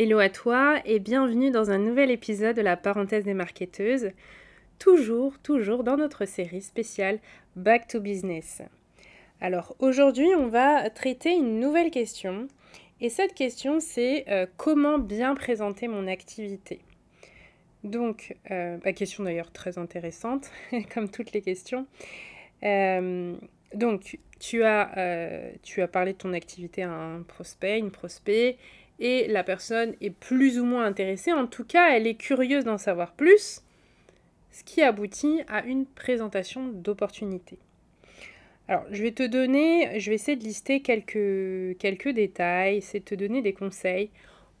Hello à toi et bienvenue dans un nouvel épisode de la parenthèse des marketeuses, toujours, toujours dans notre série spéciale Back to Business. Alors aujourd'hui on va traiter une nouvelle question et cette question c'est euh, comment bien présenter mon activité. Donc, euh, la question d'ailleurs très intéressante, comme toutes les questions. Euh, donc, tu as, tu as parlé de ton activité à un prospect, une prospect, et la personne est plus ou moins intéressée, en tout cas elle est curieuse d'en savoir plus, ce qui aboutit à une présentation d'opportunité. Alors je vais te donner, je vais essayer de lister quelques, détails, c'est de te donner des conseils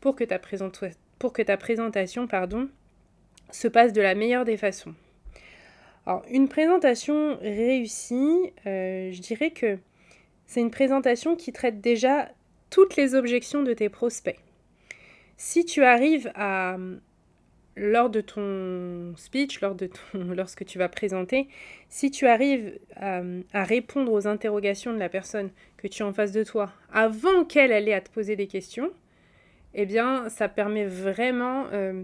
pour que ta, pour que ta présentation pardon, se passe de la meilleure des façons. Alors une présentation réussie, euh, je dirais que c'est une présentation qui traite déjà toutes les objections de tes prospects. Si tu arrives à, lors de ton speech, lors de ton, lorsque tu vas présenter, si tu arrives à, répondre aux interrogations de la personne que tu as en face de toi avant qu'elle ait à te poser des questions, eh bien, ça permet vraiment euh,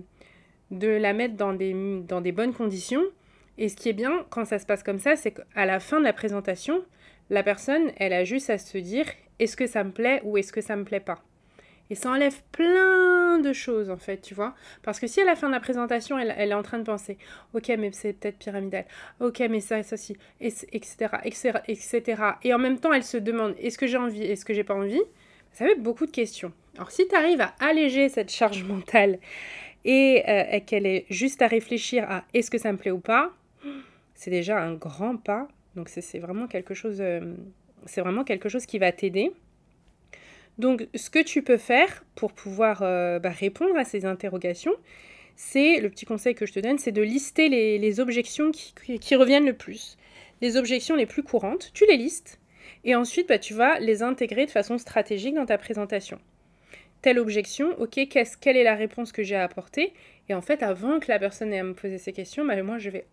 de la mettre dans des, dans des bonnes conditions. Et ce qui est bien quand ça se passe comme ça, c'est qu'à la fin de la présentation, la personne, elle a juste à se dire est-ce que ça me plaît ou est-ce que ça me plaît pas? Et ça enlève plein de choses en fait, tu vois. Parce que si à la fin de la présentation, elle, est en train de penser ok, mais c'est peut-être pyramidal, ok, mais ça, ça, si, etc., etc., etc. Et en même temps, elle se demande est-ce que j'ai envie, est-ce que j'ai pas envie? Ça fait beaucoup de questions. Alors si tu arrives à alléger cette charge mentale et, euh, qu'elle est juste à réfléchir à est-ce que ça me plaît ou pas, c'est déjà un grand pas. Donc c'est vraiment quelque chose. Euh, c'est vraiment quelque chose qui va t'aider. Donc, ce que tu peux faire pour pouvoir euh, bah, répondre à ces interrogations, c'est le petit conseil que je te donne, c'est de lister les, objections qui, reviennent le plus, les objections les plus courantes. Tu les listes et ensuite bah, tu vas les intégrer de façon stratégique dans ta présentation. Telle objection, ok, quelle est la réponse que j'ai à apporter Et en fait, avant que la personne ait à me poser ces questions, bah, moi je vais,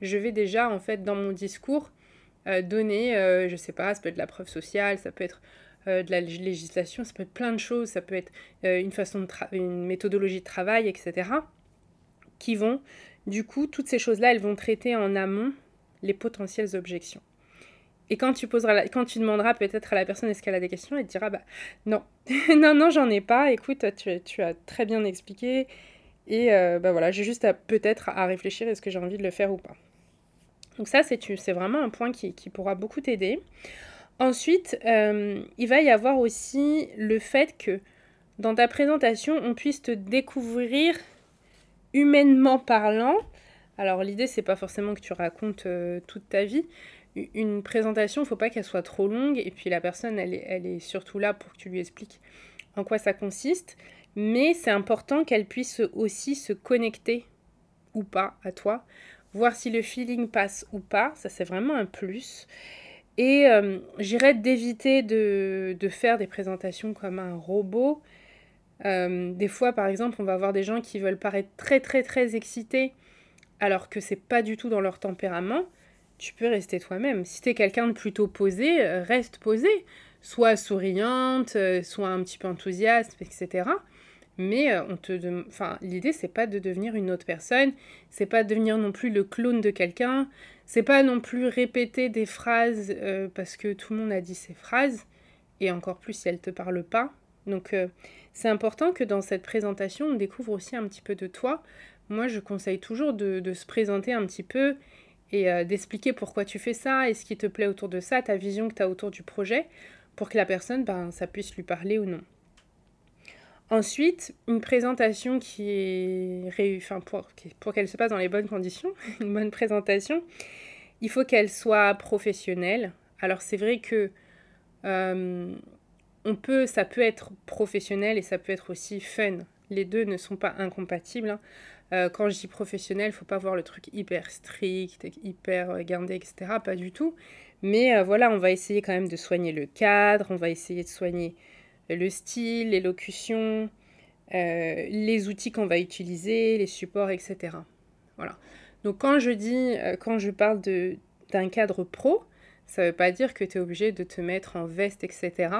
je vais déjà en fait dans mon discours euh, donner, euh, je sais pas, ça peut être de la preuve sociale, ça peut être euh, de la législation, ça peut être plein de choses, ça peut être une façon de méthodologie de travail, etc. qui vont, du coup, toutes ces choses-là, elles vont traiter en amont les potentielles objections. Et quand tu poseras, quand tu demanderas peut-être à la personne est-ce qu'elle a des questions, elle te dira bah non, non, non, j'en ai pas. Écoute, tu, tu, as très bien expliqué et bah voilà, j'ai juste peut-être à réfléchir est-ce que j'ai envie de le faire ou pas. Donc ça, c'est vraiment un point qui, pourra beaucoup t'aider. Ensuite, euh, il va y avoir aussi le fait que dans ta présentation, on puisse te découvrir humainement parlant. Alors l'idée, c'est pas forcément que tu racontes euh, toute ta vie. Une présentation, il ne faut pas qu'elle soit trop longue. Et puis la personne, elle est, elle est surtout là pour que tu lui expliques en quoi ça consiste. Mais c'est important qu'elle puisse aussi se connecter ou pas à toi voir si le feeling passe ou pas, ça c'est vraiment un plus. Et euh, j'irais d'éviter de, faire des présentations comme un robot. Euh, des fois, par exemple, on va avoir des gens qui veulent paraître très très très excités alors que c'est pas du tout dans leur tempérament. Tu peux rester toi-même. Si tu es quelqu'un de plutôt posé, euh, reste posé. Soit souriante, soit un petit peu enthousiaste, etc. Mais euh, on te enfin, l'idée, c'est pas de devenir une autre personne, c'est pas de devenir non plus le clone de quelqu'un, c'est pas non plus répéter des phrases euh, parce que tout le monde a dit ces phrases, et encore plus si elles te parlent pas. Donc, euh, c'est important que dans cette présentation, on découvre aussi un petit peu de toi, moi je conseille toujours de, se présenter un petit peu et d'expliquer pourquoi tu fais ça et ce qui te plaît autour de ça, ta vision que tu as autour du projet, pour que la personne, ben, ça puisse lui parler ou non. Ensuite, une présentation qui est enfin, pour, pour qu'elle se passe dans les bonnes conditions, une bonne présentation, il faut qu'elle soit professionnelle. Alors c'est vrai que euh, on peut, ça peut être professionnel et ça peut être aussi fun. Les deux ne sont pas incompatibles. Hein. Euh, quand je dis professionnel, il faut pas voir le truc hyper strict, hyper euh, gardé, etc. Pas du tout. Mais voilà, on va essayer quand même de soigner le cadre, on va essayer de soigner le style, l'élocution, les outils qu'on va utiliser, les supports, etc. Voilà. Donc quand je dis, quand je parle d'un cadre pro, ça ne veut pas dire que tu es obligé de te mettre en veste, etc.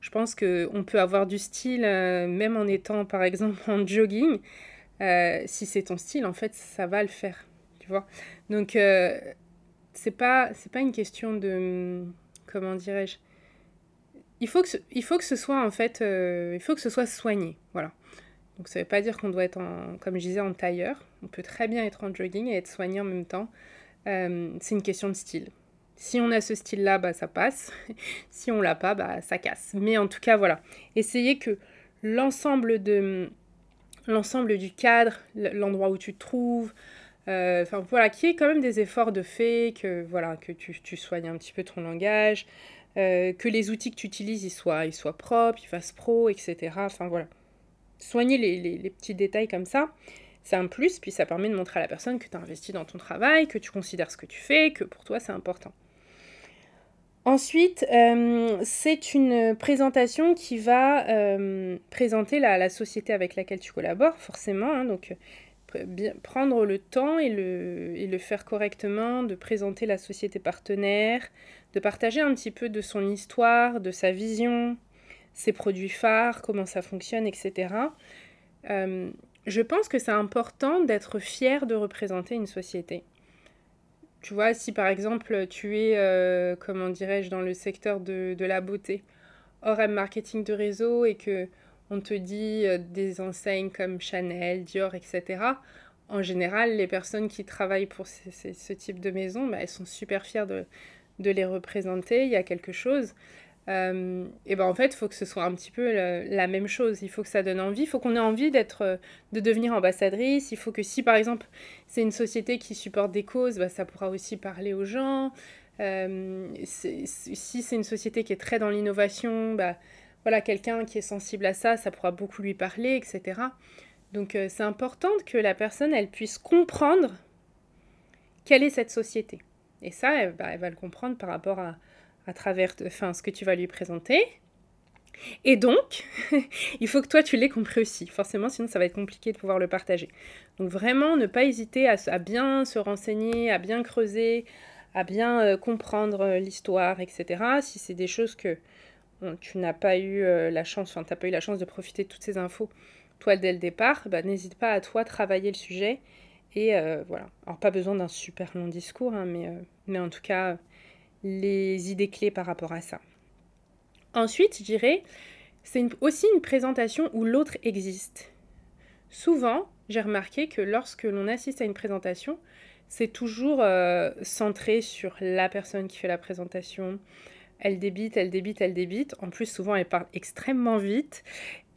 Je pense qu'on peut avoir du style, euh, même en étant par exemple en jogging. Euh, si c'est ton style, en fait, ça va le faire. Tu vois Donc, euh, c'est pas, pas une question de. Comment dirais-je il faut, que ce, il faut que ce soit en fait. il faut que ce soit soigné. Voilà. Donc, ça veut pas dire qu'on doit être, en, comme je disais, en tailleur. On peut très bien être en jogging et être soigné en même temps. c'est une question de style. Si on a ce style-là, bah, ça passe. si on l'a pas, bah, ça casse. Mais en tout cas, voilà. Essayez que l'ensemble de l'ensemble du cadre, l'endroit où tu te trouves, euh, voilà, qu'il y ait quand même des efforts de fait, que voilà, que tu, tu soignes un petit peu ton langage, euh, que les outils que tu utilises soient, propres, ils fassent pro, etc. Enfin voilà. Soigner les, petits détails comme ça c'est un plus, puis ça permet de montrer à la personne que tu as investi dans ton travail, que tu considères ce que tu fais, que pour toi c'est important. Ensuite, euh, c'est une présentation qui va euh, présenter la, société avec laquelle tu collabores, forcément. Hein, prendre le temps et le, faire correctement, de présenter la société partenaire, de partager un petit peu de son histoire, de sa vision, ses produits phares, comment ça fonctionne, etc. Euh, je pense que c'est important d'être fier de représenter une société. Tu vois, si par exemple tu es, euh, comment dirais-je, dans le secteur de, la beauté, hors marketing de réseau et que on te dit euh, des enseignes comme Chanel, Dior, etc. En général, les personnes qui travaillent pour ce type de maison, bah, elles sont super fières de, les représenter. Il y a quelque chose. Euh, et ben en fait, il faut que ce soit un petit peu la, même chose. Il faut que ça donne envie. Il faut qu'on ait envie d'être, euh, de devenir ambassadrice. Il faut que si par exemple c'est une société qui supporte des causes, bah, ça pourra aussi parler aux gens. Si c'est une société qui est très dans l'innovation, bah, voilà, quelqu'un qui est sensible à ça, ça pourra beaucoup lui parler, etc. Donc c'est important que la personne, elle puisse comprendre quelle est cette société. Et ça, elle, bah, va le comprendre par rapport à, à travers enfin, ce que tu vas lui présenter. Et donc, il faut que toi, tu l'aies compris aussi. Forcément, sinon, ça va être compliqué de pouvoir le partager. Donc, vraiment, ne pas hésiter à, à bien se renseigner, à bien creuser, à bien euh, comprendre euh, l'histoire, etc. Si c'est des choses que tu n'as pas eu euh, la chance, enfin, tu n'as pas eu la chance de profiter de toutes ces infos, toi, dès le départ, bah, n'hésite pas à toi travailler le sujet. Et voilà. Alors, pas besoin d'un super long discours, hein, mais, mais en tout cas les idées clés par rapport à ça. Ensuite, je dirais, c'est aussi une présentation où l'autre existe. Souvent, j'ai remarqué que lorsque l'on assiste à une présentation, c'est toujours euh, centré sur la personne qui fait la présentation. Elle débite, elle débite, elle débite. En plus, souvent, elle parle extrêmement vite.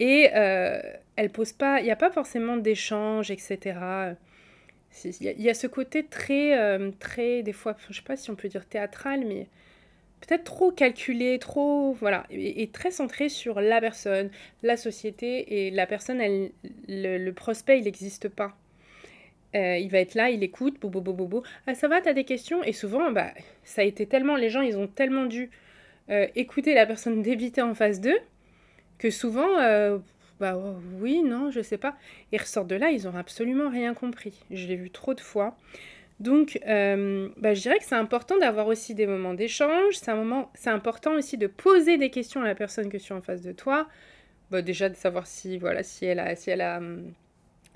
Et euh, elle pose pas, il n'y a pas forcément d'échange, etc. Il y, a ce côté très, euh, très, des fois, je sais pas si on peut dire théâtral, mais peut-être trop calculé, trop, voilà, et, très centré sur la personne, la société, et la personne, le, prospect, il n'existe pas. Euh, il va être là, il écoute, bobo, bobo, bobo. Ah, ça va, t'as des questions? Et souvent, bah, ça a été tellement, les gens, ils ont tellement dû euh, écouter la personne débiter en face d'eux, que souvent, bah oui, non, je sais pas. Ils ressortent de là, ils ont absolument rien compris. Je l'ai vu trop de fois. Donc, euh, bah, je dirais que c'est important d'avoir aussi des moments d'échange. C'est important aussi de poser des questions à la personne que tu as en face de toi. Bah, déjà de savoir si, voilà, si elle a, si elle a,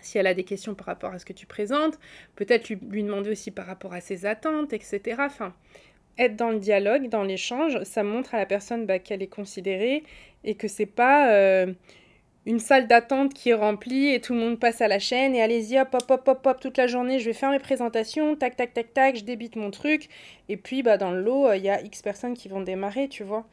si elle a des questions par rapport à ce que tu présentes. Peut-être lui, lui demander aussi par rapport à ses attentes, etc. Enfin, être dans le dialogue, dans l'échange, ça montre à la personne bah, qu'elle est considérée et que c'est pas euh, une salle d'attente qui est remplie et tout le monde passe à la chaîne et allez-y hop hop hop hop hop toute la journée je vais faire mes présentations tac tac tac tac je débite mon truc. Et puis bah dans le lot il y a x personnes qui vont démarrer tu vois.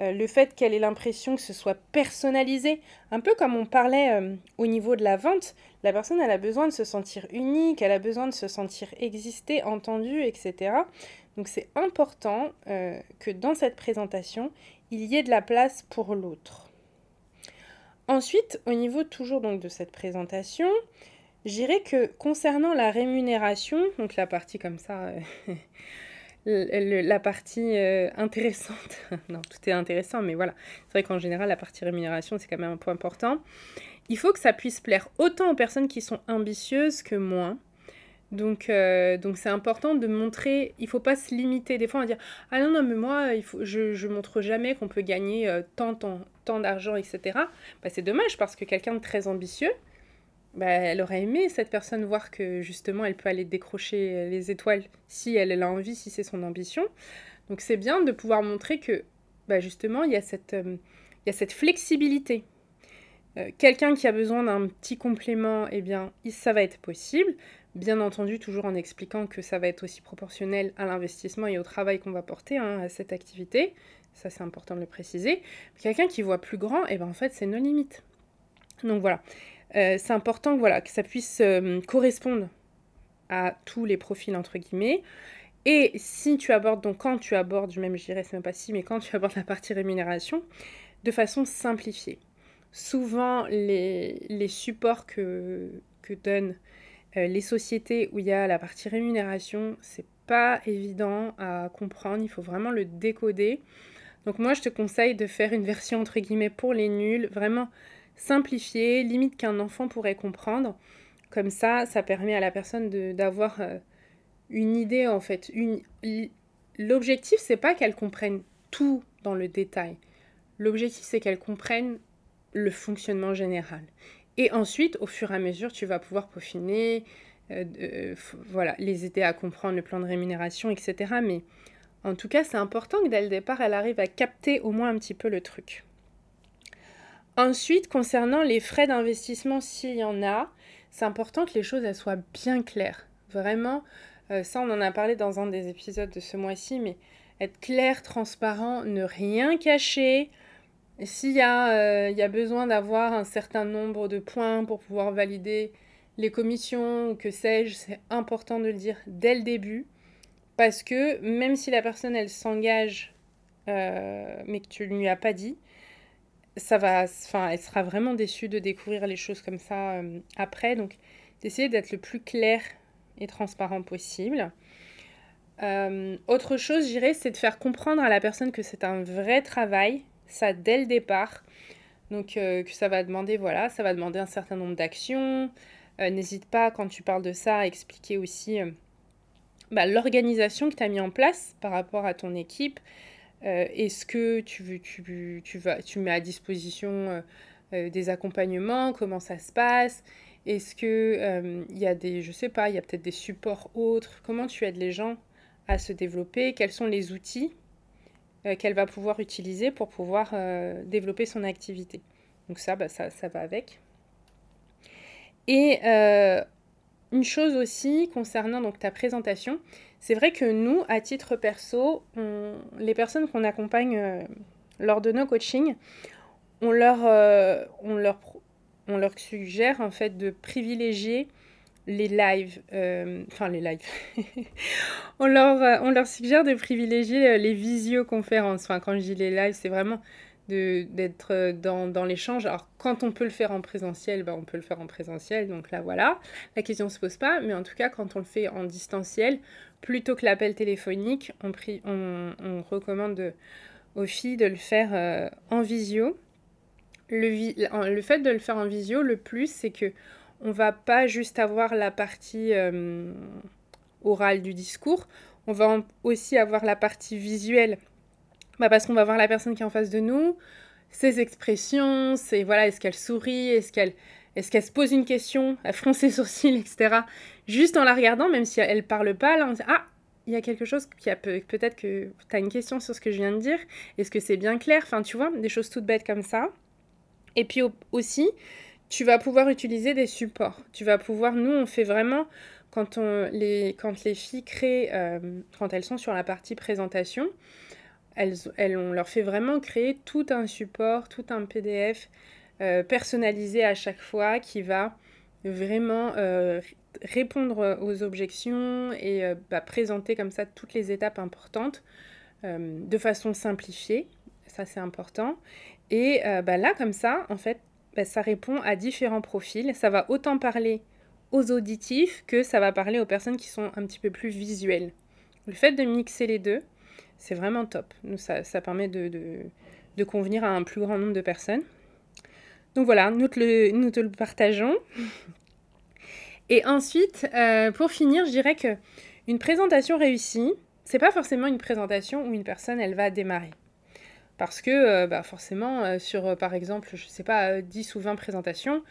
Euh, le fait qu'elle ait l'impression que ce soit personnalisé un peu comme on parlait euh, au niveau de la vente la personne elle a besoin de se sentir unique elle a besoin de se sentir exister entendue etc donc c'est important euh, que dans cette présentation il y ait de la place pour l'autre Ensuite, au niveau toujours donc de cette présentation, j'irai que concernant la rémunération, donc la partie comme ça, euh, la partie euh, intéressante, non, tout est intéressant, mais voilà, c'est vrai qu'en général, la partie rémunération, c'est quand même un point important. Il faut que ça puisse plaire autant aux personnes qui sont ambitieuses que moins. Donc, euh, donc c'est important de montrer, il faut pas se limiter. Des fois, on va dire Ah non, non, mais moi, il faut, je ne montre jamais qu'on peut gagner euh, tant, tant, tant d'argent, etc. Bah, c'est dommage parce que quelqu'un de très ambitieux, bah, elle aurait aimé cette personne voir que justement elle peut aller décrocher les étoiles si elle, a envie, si c'est son ambition. Donc c'est bien de pouvoir montrer que bah, justement il y, a cette, euh, il y a cette flexibilité. Quelqu'un qui a besoin d'un petit complément, eh bien, ça va être possible. Bien entendu, toujours en expliquant que ça va être aussi proportionnel à l'investissement et au travail qu'on va porter hein, à cette activité. Ça, c'est important de le préciser. Quelqu'un qui voit plus grand, et eh ben, en fait, c'est nos limites. Donc voilà. Euh, c'est important voilà, que ça puisse euh, correspondre à tous les profils, entre guillemets. Et si tu abordes, donc quand tu abordes, même je dirais, c'est même pas si, mais quand tu abordes la partie rémunération, de façon simplifiée. Souvent, les, les supports que, que donnent euh, les sociétés où il y a la partie rémunération, c'est pas évident à comprendre, il faut vraiment le décoder. Donc moi, je te conseille de faire une version entre guillemets pour les nuls, vraiment simplifiée, limite qu'un enfant pourrait comprendre. Comme ça, ça permet à la personne d'avoir euh, une idée en fait. L'objectif, c'est pas qu'elle comprenne tout dans le détail. L'objectif, c'est qu'elle comprenne le fonctionnement général. Et ensuite, au fur et à mesure, tu vas pouvoir peaufiner, euh, euh, voilà, les aider à comprendre le plan de rémunération, etc. Mais en tout cas, c'est important que dès le départ, elle arrive à capter au moins un petit peu le truc. Ensuite, concernant les frais d'investissement, s'il y en a, c'est important que les choses soient bien claires. Vraiment, euh, ça on en a parlé dans un des épisodes de ce mois-ci, mais être clair, transparent, ne rien cacher, s'il y, euh, y, a besoin d'avoir un certain nombre de points pour pouvoir valider les commissions ou que sais-je, c'est important de le dire dès le début. Parce que même si la personne, elle s'engage, euh, mais que tu ne lui as pas dit, ça va, enfin, elle sera vraiment déçue de découvrir les choses comme ça euh, après. Donc, d'essayer d'être le plus clair et transparent possible. autre chose, je dirais, c'est de faire comprendre à la personne que c'est un vrai travail, ça dès le départ. Donc euh, que ça va demander, voilà, ça va demander un certain nombre d'actions. Euh, n'hésite pas quand tu parles de ça à expliquer aussi euh, bah, l'organisation que tu as mis en place par rapport à ton équipe. Est-ce que tu, tu, tu, vas, tu mets à disposition des accompagnements? Comment ça se passe? Est-ce que il y a des, je sais pas, il y a peut-être des supports autres? Comment tu aides les gens à se développer? Quels sont les outils euh, qu'elle va pouvoir utiliser pour pouvoir euh, développer son activité. Donc ça, bah, ça, ça, va avec. Et euh, une chose aussi concernant donc, ta présentation, c'est vrai que nous, à titre perso, les personnes qu'on accompagne lors de nos coachings, on leur, on, leur, on leur suggère en fait de privilégier les lives, euh, enfin les lives, on, leur, euh, on leur suggère de privilégier euh, les visioconférences. Quand je dis les lives, c'est vraiment d'être dans, dans l'échange. Alors, quand on peut le faire en présentiel, ben, on peut le faire en présentiel. Donc là, voilà, la question ne se pose pas. Mais en tout cas, quand on le fait en distanciel, plutôt que l'appel téléphonique, on, on, on recommande aux filles de le faire en visio. Le, le fait de le faire en visio, le plus, c'est que on va pas juste avoir la partie euh, orale du discours, on va aussi avoir la partie visuelle. Bah parce qu'on va voir la personne qui est en face de nous, ses expressions, c'est voilà, est-ce qu'elle sourit, est-ce qu'elle est-ce se pose une question, elle fronce ses sourcils, etc. Juste en la regardant, même si elle parle pas, là on dit ah il y a quelque chose qui a peut-être que tu as une question sur ce que je viens de dire, est-ce que c'est bien clair, enfin tu vois, des choses toutes bêtes comme ça. Et puis aussi, tu vas pouvoir utiliser des supports. Tu vas pouvoir, nous, on fait vraiment, quand, on, les, quand les filles créent, euh, quand elles sont sur la partie présentation, elles, elles, on leur fait vraiment créer tout un support, tout un PDF euh, personnalisé à chaque fois qui va vraiment euh, répondre aux objections et bah, présenter comme ça toutes les étapes importantes de façon simplifiée. Ça, c'est important. Et bah, là, comme ça, en fait, bah, ça répond à différents profils. Ça va autant parler aux auditifs que ça va parler aux personnes qui sont un petit peu plus visuelles. Le fait de mixer les deux, c'est vraiment top. Ça, ça permet de, de, de, convenir à un plus grand nombre de personnes. Donc voilà, nous te le, nous te le partageons. Et ensuite, euh, pour finir, je dirais que une présentation réussie, c'est pas forcément une présentation où une personne elle va démarrer. Parce que euh, bah forcément, euh, sur euh, par exemple, je sais pas, 10 ou 20 présentations,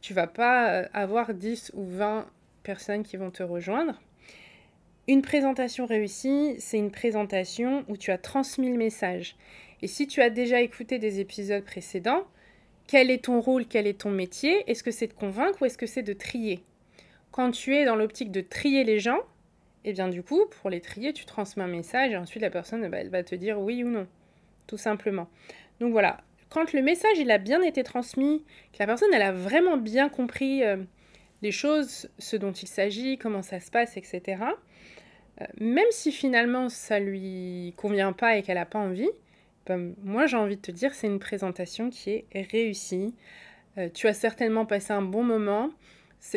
tu vas pas avoir 10 ou 20 personnes qui vont te rejoindre. Une présentation réussie, c'est une présentation où tu as transmis le message. Et si tu as déjà écouté des épisodes précédents, quel est ton rôle, quel est ton métier? Est-ce que c'est de convaincre ou est-ce que c'est de trier? Quand tu es dans l'optique de trier les gens, eh bien du coup, pour les trier, tu transmets un message et ensuite la personne, bah, elle va te dire oui ou non, tout simplement. Donc voilà, quand le message il a bien été transmis, que la personne elle a vraiment bien compris euh, les choses, ce dont il s'agit, comment ça se passe, etc. Euh, même si finalement ça lui convient pas et qu'elle n'a pas envie, ben, moi j'ai envie de te dire c'est une présentation qui est réussie. Euh, tu as certainement passé un bon moment.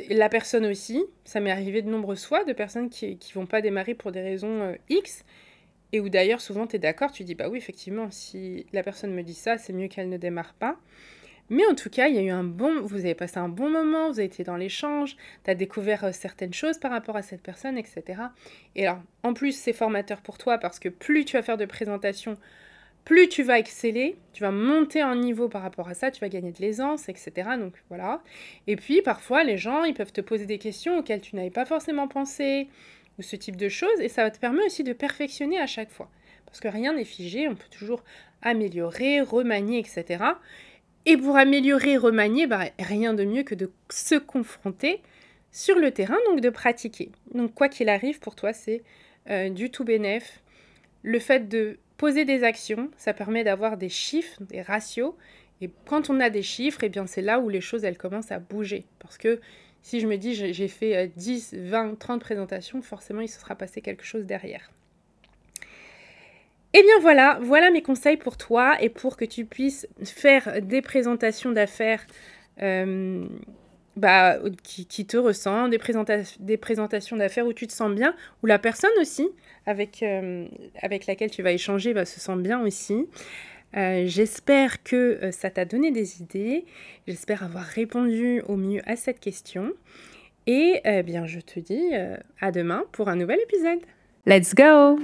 La personne aussi, ça m'est arrivé de nombreuses fois, de personnes qui ne vont pas démarrer pour des raisons X, et où d'ailleurs souvent tu es d'accord, tu dis bah oui effectivement, si la personne me dit ça, c'est mieux qu'elle ne démarre pas. Mais en tout cas, il y a eu un bon, vous avez passé un bon moment, vous avez été dans l'échange, tu as découvert euh, certaines choses par rapport à cette personne, etc. Et alors, en plus, c'est formateur pour toi parce que plus tu vas faire de présentations, plus tu vas exceller, tu vas monter en niveau par rapport à ça, tu vas gagner de l'aisance, etc. Donc voilà. Et puis parfois, les gens, ils peuvent te poser des questions auxquelles tu n'avais pas forcément pensé, ou ce type de choses, et ça te permet aussi de perfectionner à chaque fois. Parce que rien n'est figé, on peut toujours améliorer, remanier, etc. Et pour améliorer, remanier, bah, rien de mieux que de se confronter sur le terrain, donc de pratiquer. Donc quoi qu'il arrive, pour toi, c'est euh, du tout bénéf. Le fait de poser des actions, ça permet d'avoir des chiffres, des ratios. Et quand on a des chiffres, eh bien c'est là où les choses elles commencent à bouger. Parce que si je me dis j'ai fait 10, 20, 30 présentations, forcément il se sera passé quelque chose derrière. Et eh bien voilà, voilà mes conseils pour toi et pour que tu puisses faire des présentations d'affaires euh, bah, qui, te ressemblent, des, présenta des présentations d'affaires où tu te sens bien, où la personne aussi avec, euh, laquelle tu vas échanger bah, se sent bien aussi. Euh, j'espère que euh, ça t'a donné des idées. J'espère avoir répondu au mieux à cette question. Et eh bien, je te dis à demain pour un nouvel épisode. Let's go!